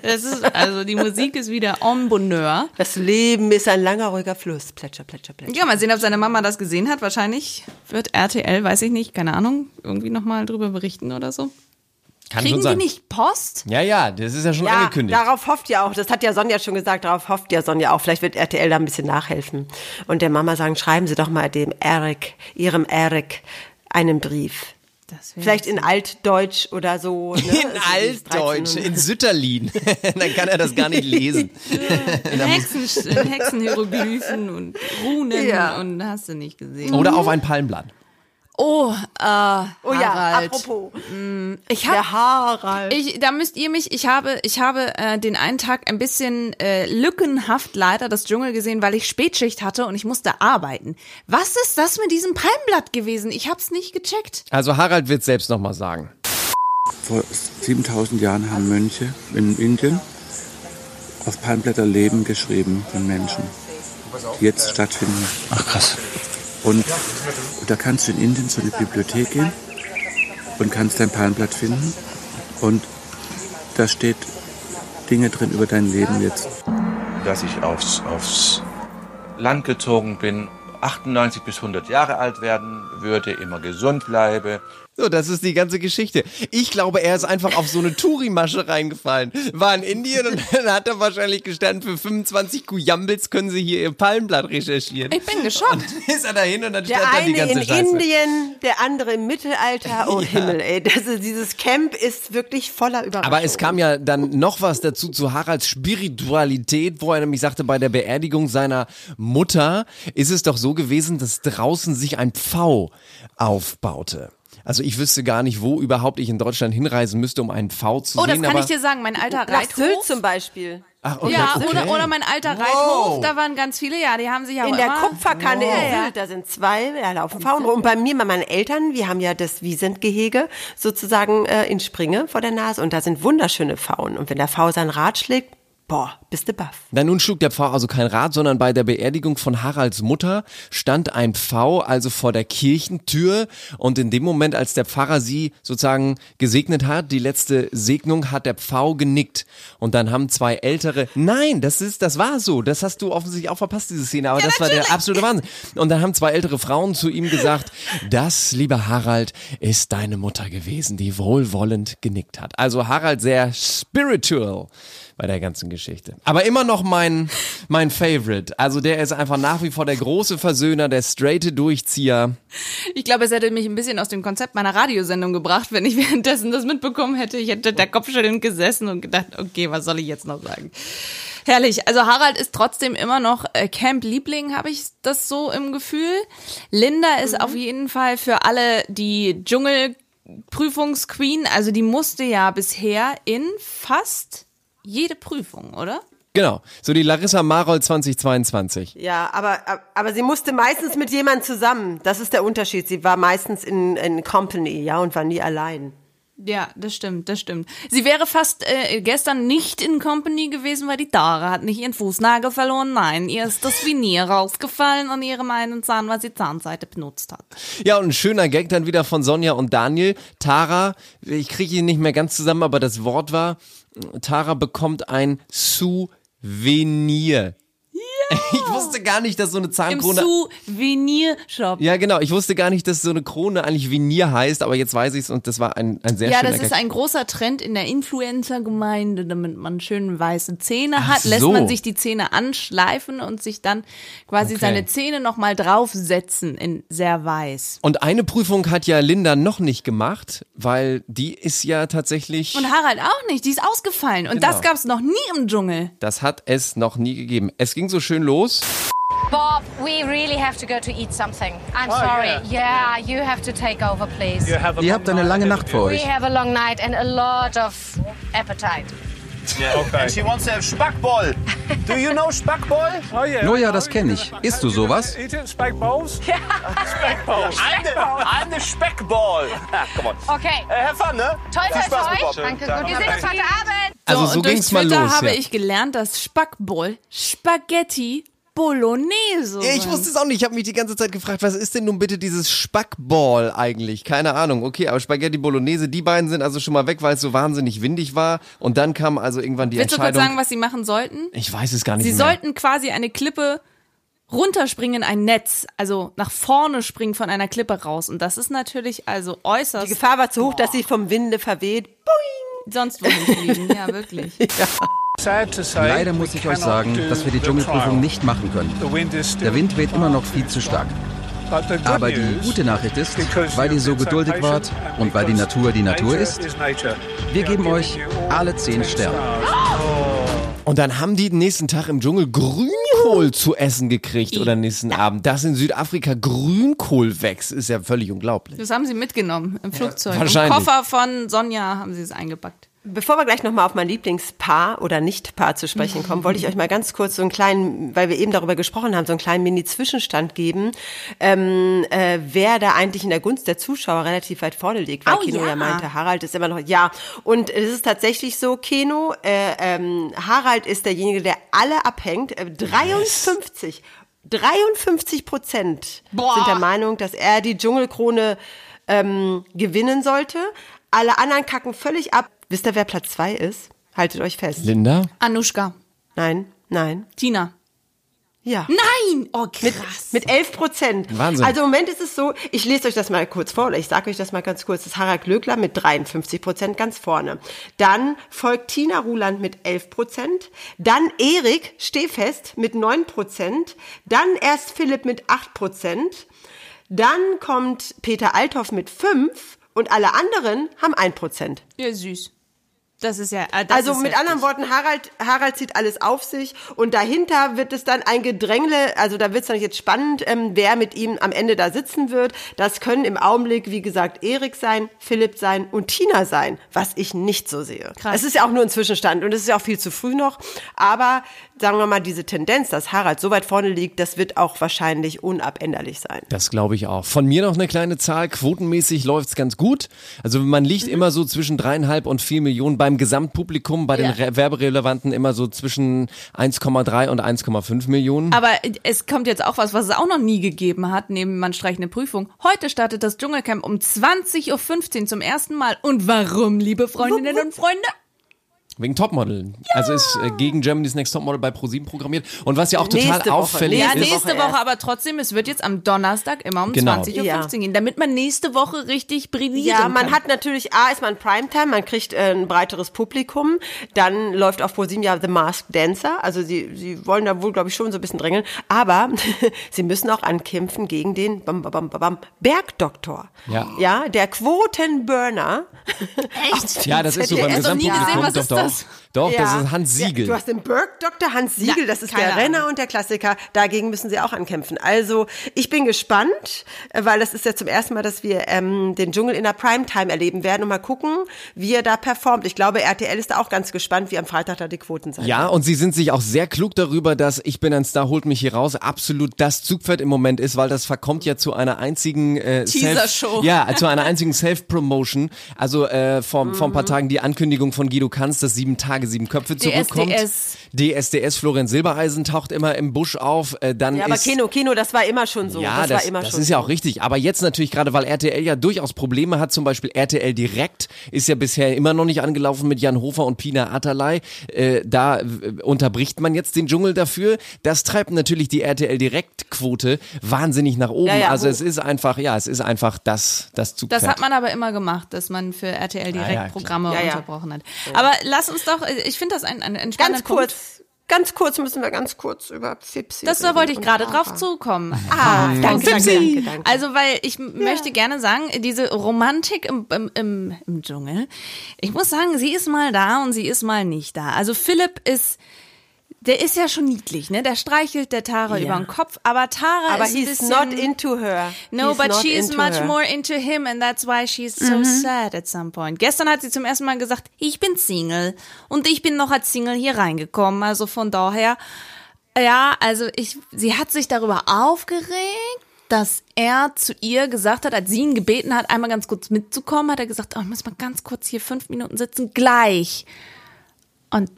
[SPEAKER 3] Das ist, also die Musik ist wieder en bonheur.
[SPEAKER 5] Das Leben ist ein langer, ruhiger Fluss. Plätscher, plätscher, plätscher.
[SPEAKER 3] Ja, mal sehen, ob seine Mama das gesehen hat. Wahrscheinlich wird RTL, weiß ich nicht, keine Ahnung, irgendwie nochmal drüber berichten oder so.
[SPEAKER 6] Kann
[SPEAKER 3] Kriegen die nicht Post?
[SPEAKER 6] Ja, ja, das ist ja schon
[SPEAKER 5] Ja,
[SPEAKER 6] angekündigt.
[SPEAKER 5] darauf hofft ja auch, das hat ja Sonja schon gesagt, darauf hofft ja Sonja auch. Vielleicht wird RTL da ein bisschen nachhelfen. Und der Mama sagen, schreiben Sie doch mal dem Eric, Ihrem Eric, einen Brief. Vielleicht in Altdeutsch oder so. [laughs] Ne?
[SPEAKER 6] In
[SPEAKER 5] Also
[SPEAKER 6] Altdeutsch,
[SPEAKER 5] 1300.
[SPEAKER 6] in Sütterlin. [laughs] Dann kann er das gar nicht lesen. [laughs]
[SPEAKER 3] In, Hexen, in Hexenhieroglyphen und Runen
[SPEAKER 5] Ja.
[SPEAKER 3] und hast du nicht gesehen.
[SPEAKER 6] Oder auf ein Palmblatt.
[SPEAKER 3] Oh, äh,
[SPEAKER 5] Oh ja,
[SPEAKER 3] Harald.
[SPEAKER 5] apropos.
[SPEAKER 3] Ich hab,
[SPEAKER 5] Der Harald.
[SPEAKER 3] Ich, da müsst ihr mich, ich habe, ich habe äh, den einen Tag ein bisschen äh, lückenhaft leider das Dschungel gesehen, weil ich Spätschicht hatte und ich musste arbeiten. Was ist das mit diesem Palmblatt gewesen? Ich hab's nicht gecheckt.
[SPEAKER 6] Also Harald wird selbst nochmal sagen.
[SPEAKER 13] Vor 7000 Jahren haben Mönche in Indien auf Palmblätter Leben geschrieben von Menschen, die jetzt stattfinden.
[SPEAKER 10] Ach krass.
[SPEAKER 13] Und da kannst du in Indien zu einer Bibliothek gehen und kannst dein Palmblatt finden und da steht Dinge drin über dein Leben jetzt.
[SPEAKER 14] dass ich aufs, aufs Land gezogen bin, 98 bis 100 Jahre alt werden würde, immer gesund bleibe.
[SPEAKER 6] So, das ist die ganze Geschichte. Ich glaube, er ist einfach auf so eine Touri-Masche reingefallen. War in Indien und dann hat er wahrscheinlich gestanden, für 25 Kujambels können sie hier ihr Palmblatt recherchieren.
[SPEAKER 3] Ich bin geschockt.
[SPEAKER 6] Ist er dahin und dann
[SPEAKER 5] Der
[SPEAKER 6] stand da die
[SPEAKER 5] eine
[SPEAKER 6] ganze
[SPEAKER 5] in
[SPEAKER 6] Scheiße.
[SPEAKER 5] Indien, der andere im Mittelalter. Oh Himmel, ey. Das ist, dieses Camp ist wirklich voller Überraschungen.
[SPEAKER 6] Aber es kam ja dann noch was dazu zu Haralds Spiritualität, wo er nämlich sagte, bei der Beerdigung seiner Mutter ist es doch so gewesen, dass draußen sich ein Pfau aufbaute. Also ich wüsste gar nicht, wo überhaupt ich in Deutschland hinreisen müsste, um einen Pfau zu
[SPEAKER 3] Oh, das
[SPEAKER 6] sehen.
[SPEAKER 3] kann
[SPEAKER 6] aber
[SPEAKER 3] ich dir sagen. Mein alter
[SPEAKER 5] Nach Sylt
[SPEAKER 3] Reithof.
[SPEAKER 5] zum Beispiel.
[SPEAKER 6] Ach, okay,
[SPEAKER 3] Ja,
[SPEAKER 6] okay.
[SPEAKER 3] oder, oder mein alter
[SPEAKER 6] Wow.
[SPEAKER 3] Reithof, da waren ganz viele, ja, die haben sich auch
[SPEAKER 5] In der
[SPEAKER 3] immer...
[SPEAKER 5] Kupferkanne
[SPEAKER 3] Ja,
[SPEAKER 5] in
[SPEAKER 3] ja.
[SPEAKER 5] Sylt, da sind zwei, da laufen Pfauen rum. Und bei mir, bei meinen Eltern, wir haben ja das Wiesentgehege sozusagen äh, in Springe vor der Nase und da sind wunderschöne Pfauen. Und wenn der Pfau sein Rad schlägt, boah, bist du baff.
[SPEAKER 6] Na, nun schlug der Pfau also kein Rad, sondern bei der Beerdigung von Haralds Mutter stand ein Pfau also vor der Kirchentür und in dem Moment, als der Pfarrer sie sozusagen gesegnet hat, die letzte Segnung, hat der Pfau genickt und dann haben zwei ältere, nein, das ist, das war so, das hast du offensichtlich auch verpasst, diese Szene, aber das war der absolute Wahnsinn. Und dann haben zwei ältere Frauen zu ihm gesagt, das, lieber Harald, ist deine Mutter gewesen, die wohlwollend genickt hat. Also Harald sehr spiritual bei der ganzen Geschichte. Aber immer noch mein, mein Favorite. Also der ist einfach nach wie vor der große Versöhner, der straighte Durchzieher.
[SPEAKER 3] Ich glaube, es hätte mich ein bisschen aus dem Konzept meiner Radiosendung gebracht, wenn ich währenddessen das mitbekommen hätte. Ich hätte der Kopfschüttelnd gesessen und gedacht, okay, was soll ich jetzt noch sagen? Herrlich. Also Harald ist trotzdem immer noch äh, Camp-Liebling, habe ich das so im Gefühl. Linda ist auf jeden Fall für alle die Dschungelprüfungsqueen. Also die musste ja bisher in fast jede Prüfung, oder?
[SPEAKER 6] Genau, so die Larissa Marold 2022.
[SPEAKER 5] Ja, aber, aber sie musste meistens mit jemandem zusammen. Das ist der Unterschied. Sie war meistens in, in Company, ja, und war nie allein.
[SPEAKER 3] Ja, das stimmt, das stimmt. Sie wäre fast äh, gestern nicht in Company gewesen, weil die Tara hat nicht ihren Fußnagel verloren. Nein, ihr ist das Vinier rausgefallen an ihrem einen Zahn, weil sie Zahnseite benutzt hat.
[SPEAKER 6] Ja, und ein schöner Gag dann wieder von Sonja und Daniel. Tara, ich kriege ihn nicht mehr ganz zusammen, aber das Wort war, Tara bekommt ein Souvenir. [laughs] Ich wusste gar nicht, dass so eine
[SPEAKER 3] Im
[SPEAKER 6] Zahnkrone...
[SPEAKER 3] Souvenirshop.
[SPEAKER 6] Ja, genau. Ich wusste gar nicht, dass so eine Krone eigentlich Venier heißt, aber jetzt weiß ich es und das war ein, ein sehr
[SPEAKER 3] Ja, das ist ein großer Trend in der Influencer-Gemeinde, damit man schön weiße Zähne
[SPEAKER 6] Ach
[SPEAKER 3] hat, lässt
[SPEAKER 6] so.
[SPEAKER 3] man sich die Zähne anschleifen und sich dann quasi
[SPEAKER 6] Okay.
[SPEAKER 3] seine Zähne nochmal draufsetzen in sehr weiß.
[SPEAKER 6] Und eine Prüfung hat ja Linda noch nicht gemacht, weil die ist ja tatsächlich.
[SPEAKER 3] Und Harald auch nicht, die ist ausgefallen. Und
[SPEAKER 6] Genau.
[SPEAKER 3] das gab's noch nie im Dschungel.
[SPEAKER 6] Das hat es noch nie gegeben. Es ging so schön los.
[SPEAKER 15] Bob, we really have to go to eat something. I'm
[SPEAKER 16] Oh,
[SPEAKER 15] sorry. Yeah. you have to take over, please.
[SPEAKER 16] Ihr habt eine lange Nacht vor
[SPEAKER 15] We
[SPEAKER 16] euch.
[SPEAKER 15] have a long night and a lot of appetite.
[SPEAKER 17] Yeah, okay. And she wants to have Spackball. Do you know Spackball? Oh
[SPEAKER 16] No, ja, das kenne ich. Isst du sowas?
[SPEAKER 17] Spackballs? Yeah. Spackballs. I'm the, I'm the Speckball. [laughs] Come on.
[SPEAKER 15] Okay.
[SPEAKER 17] Uh, have fun, ne? Spaß,
[SPEAKER 15] toi.
[SPEAKER 17] Bob.
[SPEAKER 15] Danke, gut. Wir sehen uns heute Abend.
[SPEAKER 6] Also so
[SPEAKER 3] und durch
[SPEAKER 6] ging's mal
[SPEAKER 3] Twitter
[SPEAKER 6] los,
[SPEAKER 3] habe
[SPEAKER 6] ja.
[SPEAKER 3] ich gelernt, dass Spackbowl Spaghetti Bolognese.
[SPEAKER 6] Ja, Ich wusste es auch nicht. Ich habe mich die ganze Zeit gefragt, was ist denn nun bitte dieses Spackball eigentlich? Keine Ahnung. Okay, aber Spaghetti Bolognese, die beiden sind also schon mal weg, weil es so wahnsinnig windig war. Und dann kam also irgendwann die
[SPEAKER 3] Willst du kurz
[SPEAKER 6] Entscheidung.
[SPEAKER 3] sagen, was sie machen sollten?
[SPEAKER 6] ich weiß es gar nicht
[SPEAKER 3] Sie
[SPEAKER 6] mehr.
[SPEAKER 3] sollten quasi eine Klippe runterspringen, ein Netz, also nach vorne springen von einer Klippe raus. Und das ist natürlich also äußerst.
[SPEAKER 5] Die Gefahr war zu hoch, dass sie vom Winde verweht.
[SPEAKER 3] Sonst wohin fliegen, ja wirklich. [laughs]
[SPEAKER 16] Leider muss ich euch sagen, dass wir die Dschungelprüfung nicht machen können. Der Wind weht immer noch viel zu stark. Aber die gute Nachricht ist, weil ihr so geduldig wart und weil die Natur die Natur ist, wir geben euch alle zehn Sterne.
[SPEAKER 6] Und dann haben die den nächsten Tag im Dschungel Grünkohl zu essen gekriegt oder nächsten Abend. Dass in Südafrika Grünkohl wächst, ist ja völlig unglaublich.
[SPEAKER 3] Das haben sie mitgenommen im Flugzeug. Im
[SPEAKER 6] wahrscheinlich.
[SPEAKER 3] Koffer von Sonja haben sie es eingepackt.
[SPEAKER 5] Bevor wir gleich nochmal auf mein Lieblingspaar oder Nicht-Paar zu sprechen kommen, wollte ich [laughs] euch mal ganz kurz so einen kleinen, weil wir eben darüber gesprochen haben, so einen kleinen Mini-Zwischenstand geben, ähm, äh, wer da eigentlich in der Gunst der Zuschauer relativ weit vorne liegt. Weil
[SPEAKER 3] Oh,
[SPEAKER 5] Keno ja.
[SPEAKER 3] ja.
[SPEAKER 5] meinte, Harald ist immer noch, ja. Und es ist tatsächlich so, Keno, äh, ähm, Harald ist derjenige, der alle abhängt. Äh, 53, 53 Prozent sind der Meinung, dass er die Dschungelkrone ähm, gewinnen sollte. Alle anderen kacken völlig ab. Wisst ihr, wer Platz zwei ist? Haltet euch fest.
[SPEAKER 6] Linda?
[SPEAKER 3] Anushka.
[SPEAKER 5] Nein, nein.
[SPEAKER 3] Tina.
[SPEAKER 5] Ja.
[SPEAKER 3] Nein! Oh,
[SPEAKER 5] Mit, mit 11 Prozent.
[SPEAKER 6] Wahnsinn.
[SPEAKER 5] Also im Moment ist es so, ich lese euch das mal kurz vor, oder ich sage euch das mal ganz kurz, das ist Harald Glöckler mit 53 Prozent ganz vorne. Dann folgt Tina Ruland mit 11 Prozent. Dann Erik Stehfest mit 9 Prozent. Dann erst Philipp mit 8 Prozent. Dann kommt Peter Althoff mit 5 und alle anderen haben 1 Prozent.
[SPEAKER 3] Ja, süß. Das ist ja. äh, Das
[SPEAKER 5] Also
[SPEAKER 3] ist
[SPEAKER 5] mit
[SPEAKER 3] heftig.
[SPEAKER 5] anderen Worten, Harald, Harald zieht alles auf sich und dahinter wird es dann ein Gedrängle, also da wird es dann jetzt spannend, ähm, wer mit ihm am Ende da sitzen wird. Das können im Augenblick, wie gesagt, Erik sein, Philipp sein und Tina sein, was ich nicht so sehe.
[SPEAKER 3] Krass.
[SPEAKER 5] Es ist ja auch nur ein Zwischenstand und es ist ja auch viel zu früh noch, aber sagen wir mal, diese Tendenz, dass Harald so weit vorne liegt, das wird auch wahrscheinlich unabänderlich sein.
[SPEAKER 6] Das glaube ich auch. Von mir noch eine kleine Zahl. Quotenmäßig läuft's ganz gut. Also man liegt
[SPEAKER 3] Mhm.
[SPEAKER 6] immer so zwischen dreieinhalb und vier Millionen beim Gesamtpublikum, bei den
[SPEAKER 3] Ja.
[SPEAKER 6] Re- Werberelevanten immer so zwischen 1,3 und 1,5 Millionen.
[SPEAKER 3] Aber es kommt jetzt auch was, was es auch noch nie gegeben hat, neben man streicht eine Prüfung. Heute startet das Dschungelcamp um 20.15 Uhr zum ersten Mal. Und warum, liebe Freundinnen und Freunde?
[SPEAKER 6] Wegen Topmodel. Also ist äh, gegen Germany's Next Topmodel bei ProSieben programmiert. Und was ja auch total
[SPEAKER 5] Nächste Woche.
[SPEAKER 6] auffällig
[SPEAKER 3] Ja,
[SPEAKER 6] ist.
[SPEAKER 3] nächste Woche, aber trotzdem, es wird jetzt am Donnerstag immer um
[SPEAKER 6] Genau.
[SPEAKER 3] 20.15 Uhr
[SPEAKER 5] Ja.
[SPEAKER 3] gehen, damit man nächste Woche richtig brillieren
[SPEAKER 5] Ja, man
[SPEAKER 3] kann.
[SPEAKER 5] hat natürlich, A, ist man Primetime, man kriegt äh, ein breiteres Publikum, dann läuft auf ProSieben ja The Masked Dancer, also sie, sie wollen da wohl, glaube ich, schon so ein bisschen drängeln, aber [laughs] sie müssen auch ankämpfen gegen den bam, bam, bam, bam, Bergdoktor.
[SPEAKER 6] Ja.
[SPEAKER 5] Ja, der Quotenburner.
[SPEAKER 3] Echt? [laughs]
[SPEAKER 6] Ja, das ist so beim
[SPEAKER 3] ZDF. Noch nie
[SPEAKER 6] Gesamtpublikum.
[SPEAKER 3] gesehen, was
[SPEAKER 6] doch, doch.
[SPEAKER 3] Das?
[SPEAKER 6] Doch, das
[SPEAKER 5] Ja.
[SPEAKER 6] ist Hans Siegel.
[SPEAKER 5] Ja, du hast den Bergdoktor Hans Siegel,
[SPEAKER 3] Ja,
[SPEAKER 5] das ist der Renner
[SPEAKER 3] Ahnung.
[SPEAKER 5] und der Klassiker. Dagegen müssen sie auch ankämpfen. Also ich bin gespannt, äh, weil das ist ja zum ersten Mal, dass wir ähm, den Dschungel in der Primetime erleben werden und mal gucken, wie er da performt. Ich glaube, RTL ist da auch ganz gespannt, wie am Freitag da die Quoten sein
[SPEAKER 6] Ja, und sie sind sich auch sehr klug darüber, dass Ich bin ein Star, holt mich hier raus, absolut das Zugpferd im Moment ist, weil das verkommt ja zu einer einzigen äh,
[SPEAKER 3] Teaser-Show.
[SPEAKER 6] Ja, zu einer einzigen Self-Promotion. Also äh, vor, vor ein paar Tagen die Ankündigung von Guido Kanz, dass sieben Tage, sieben Köpfe zurückkommt.
[SPEAKER 3] DSDS.
[SPEAKER 6] DSDS, Florian Silbereisen taucht immer im Busch auf. Äh, dann
[SPEAKER 5] Ja, aber
[SPEAKER 6] ist,
[SPEAKER 5] Kino, Kino, das war immer schon so.
[SPEAKER 6] ja,
[SPEAKER 5] das,
[SPEAKER 6] das,
[SPEAKER 5] war immer
[SPEAKER 6] das
[SPEAKER 5] schon
[SPEAKER 6] ist ja auch richtig. Aber jetzt natürlich gerade, weil RTL ja durchaus Probleme hat, zum Beispiel RTL Direkt ist ja bisher immer noch nicht angelaufen mit Jan Hofer und Pina Atalay. Äh, da äh, unterbricht man jetzt den Dschungel dafür. Das treibt natürlich die RTL Direkt-Quote wahnsinnig nach oben.
[SPEAKER 3] Ja, ja,
[SPEAKER 6] also
[SPEAKER 3] hoch.
[SPEAKER 6] es ist einfach, ja, es ist einfach das, das Zugpferd.
[SPEAKER 3] Das hat man aber immer gemacht, dass man für RTL direkt
[SPEAKER 6] ja, klar.
[SPEAKER 3] Programme
[SPEAKER 5] Ja, ja.
[SPEAKER 3] unterbrochen hat. Aber lass uns doch, ich finde das ein, ein entspannender
[SPEAKER 5] Ganz kurz, ganz kurz müssen wir ganz kurz über Fipsi
[SPEAKER 3] Das da wollte ich gerade drauf zukommen.
[SPEAKER 5] Ah, danke, danke,
[SPEAKER 3] Fipsi.
[SPEAKER 5] danke, danke.
[SPEAKER 3] Also, weil ich m- möchte gerne sagen, diese Romantik im, im, im, im Dschungel, ich muss sagen, sie ist mal da und sie ist mal nicht da. Also Philipp ist, der ist ja schon niedlich, ne? Der streichelt der Tara
[SPEAKER 5] Ja.
[SPEAKER 3] über den Kopf, aber Tara
[SPEAKER 5] Aber
[SPEAKER 3] ist
[SPEAKER 5] he's
[SPEAKER 3] bisschen,
[SPEAKER 5] not into her.
[SPEAKER 3] No,
[SPEAKER 5] He's
[SPEAKER 3] but she's
[SPEAKER 5] into
[SPEAKER 3] much
[SPEAKER 5] her.
[SPEAKER 3] more into him and that's why she's so
[SPEAKER 5] Mhm.
[SPEAKER 3] sad at some point. Gestern hat sie zum ersten Mal gesagt, ich bin Single und ich bin noch als Single hier reingekommen, also von daher, ja, also ich, sie hat sich darüber aufgeregt, dass er zu ihr gesagt hat, als sie ihn gebeten hat, einmal ganz kurz mitzukommen, hat er gesagt, oh, ich muss mal ganz kurz hier fünf Minuten sitzen, gleich. Und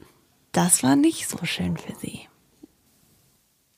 [SPEAKER 3] das war nicht so schön für sie.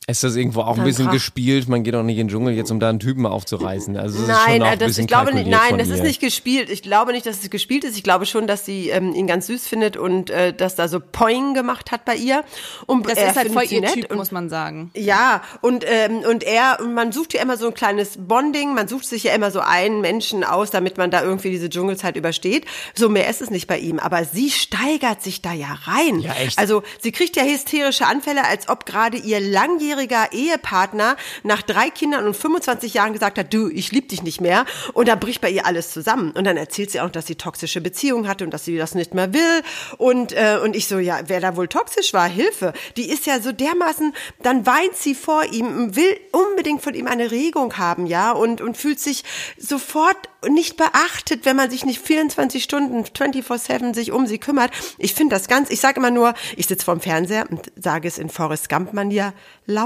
[SPEAKER 6] Ist das irgendwo auch ein bisschen gespielt? Man geht doch nicht in den Dschungel jetzt, um da einen Typen aufzureißen. Also das ist
[SPEAKER 5] Nein,
[SPEAKER 6] schon auch
[SPEAKER 5] äh,
[SPEAKER 6] ein
[SPEAKER 5] das,
[SPEAKER 6] bisschen
[SPEAKER 5] ich glaube nicht, nein, das ist
[SPEAKER 6] ihr.
[SPEAKER 5] nicht gespielt. Ich glaube nicht, dass es gespielt ist. Ich glaube schon, dass sie ähm, ihn ganz süß findet und äh, dass da so Poing gemacht hat bei ihr. Und
[SPEAKER 3] Das
[SPEAKER 5] er
[SPEAKER 3] ist halt voll ihr
[SPEAKER 5] nett
[SPEAKER 3] Typ,
[SPEAKER 5] und
[SPEAKER 3] muss man sagen.
[SPEAKER 5] Ja, und, ähm, und er, und man sucht ja immer so ein kleines Bonding, man sucht sich ja immer so einen Menschen aus, damit man da irgendwie diese Dschungelzeit übersteht. So mehr ist es nicht bei ihm, aber sie steigert sich da ja rein.
[SPEAKER 6] Ja, echt.
[SPEAKER 5] Also sie kriegt ja hysterische Anfälle, als ob gerade ihr langjähriger langjähriger Ehepartner nach drei Kindern und 25 Jahren gesagt hat, du, ich liebe dich nicht mehr. Und da bricht bei ihr alles zusammen. Und dann erzählt sie auch, dass sie toxische Beziehungen hatte und dass sie das nicht mehr will. Und, äh, und ich so, ja, wer da wohl toxisch war, Hilfe. Die ist ja so dermaßen, dann weint sie vor ihm, will unbedingt von ihm eine Regung haben, ja, und, und fühlt sich sofort nicht beachtet, wenn man sich nicht 24 Stunden, 24-7 sich um sie kümmert. Ich finde das ganz, ich sage immer nur, ich sitze vorm Fernseher und sage es in Forrest Gump-Manier,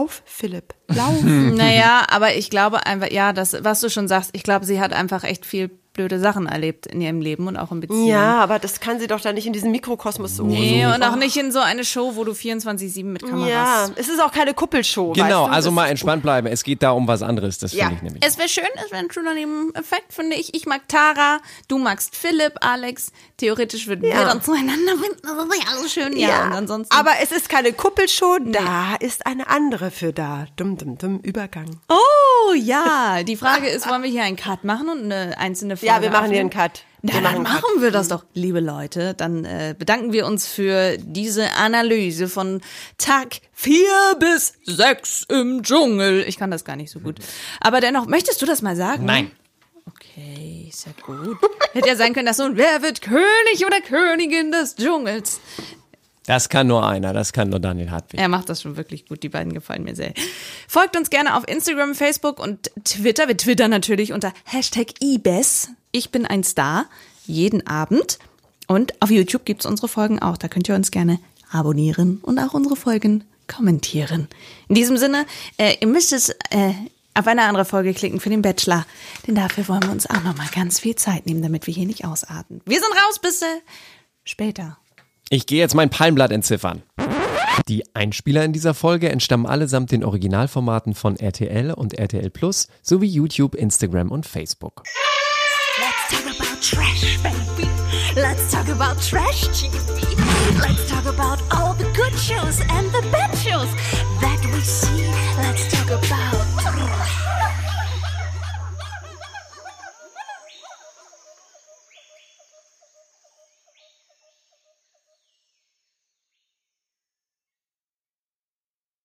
[SPEAKER 5] lauf, Philipp, lauf.
[SPEAKER 3] Naja, aber ich glaube einfach, ja, das, was du schon sagst, ich glaube, sie hat einfach echt viel blöde Sachen erlebt in ihrem Leben und auch in Beziehungen.
[SPEAKER 5] Ja, aber das kann sie doch da nicht in diesem Mikrokosmos so.
[SPEAKER 3] Nee,
[SPEAKER 5] so.
[SPEAKER 3] und auch nicht in so eine Show, wo du 24-7 mit Kameras.
[SPEAKER 5] Ja, es ist auch keine Kuppelshow.
[SPEAKER 6] Genau,
[SPEAKER 5] weißt du?
[SPEAKER 6] also
[SPEAKER 5] Das-
[SPEAKER 6] mal entspannt bleiben. Es geht da um was anderes, das
[SPEAKER 5] Ja.
[SPEAKER 6] finde ich nämlich.
[SPEAKER 3] Es wäre schön, es wäre ein schöner Nebeneffekt, finde ich. Ich mag Tara, du magst Philipp, Alex. Theoretisch würden wir
[SPEAKER 5] Ja.
[SPEAKER 3] dann zueinander finden. Das wäre ja alles schön. Ja, und ansonsten.
[SPEAKER 5] aber es ist keine Kuppelshow, da ist eine andere für da. Dumm, dumm, dumm, Übergang.
[SPEAKER 3] Oh ja, die Frage ist, wollen wir hier einen Cut machen und eine einzelne Folge
[SPEAKER 5] Ja, wir machen hier einen? Cut.
[SPEAKER 3] Na,
[SPEAKER 5] Wir
[SPEAKER 3] dann machen
[SPEAKER 5] Cut.
[SPEAKER 3] wir das doch, liebe Leute. Dann äh, bedanken wir uns für diese Analyse von Tag 4 bis 6 im Dschungel. Ich kann das gar nicht so gut. Aber dennoch, möchtest du das mal sagen?
[SPEAKER 6] Nein.
[SPEAKER 3] Okay, ist ja gut. Hätte ja sein können, dass so ein Wer wird König oder Königin des Dschungels?
[SPEAKER 6] Das kann nur einer, das kann nur Daniel Hartwig.
[SPEAKER 3] Er macht das schon wirklich gut. Die beiden gefallen mir sehr. Folgt uns gerne auf Instagram, Facebook und Twitter. Wir twittern natürlich unter Hashtag IBES. Ich bin ein Star. Jeden Abend. Und auf YouTube gibt's unsere Folgen auch. Da könnt ihr uns gerne abonnieren und auch unsere Folgen kommentieren. In diesem Sinne, äh, ihr müsst es äh, auf eine andere Folge klicken für den Bachelor. Denn dafür wollen wir uns auch nochmal ganz viel Zeit nehmen, damit wir hier nicht ausarten. Wir sind raus, bis äh, später.
[SPEAKER 6] Ich gehe jetzt mein Palmblatt entziffern. Die Einspieler in dieser Folge entstammen allesamt den Originalformaten von RTL und RTL Plus sowie YouTube, Instagram und Facebook.
[SPEAKER 2] Let's talk about trash, baby. Let's talk about trash TV. Let's talk about all the good shows and the bad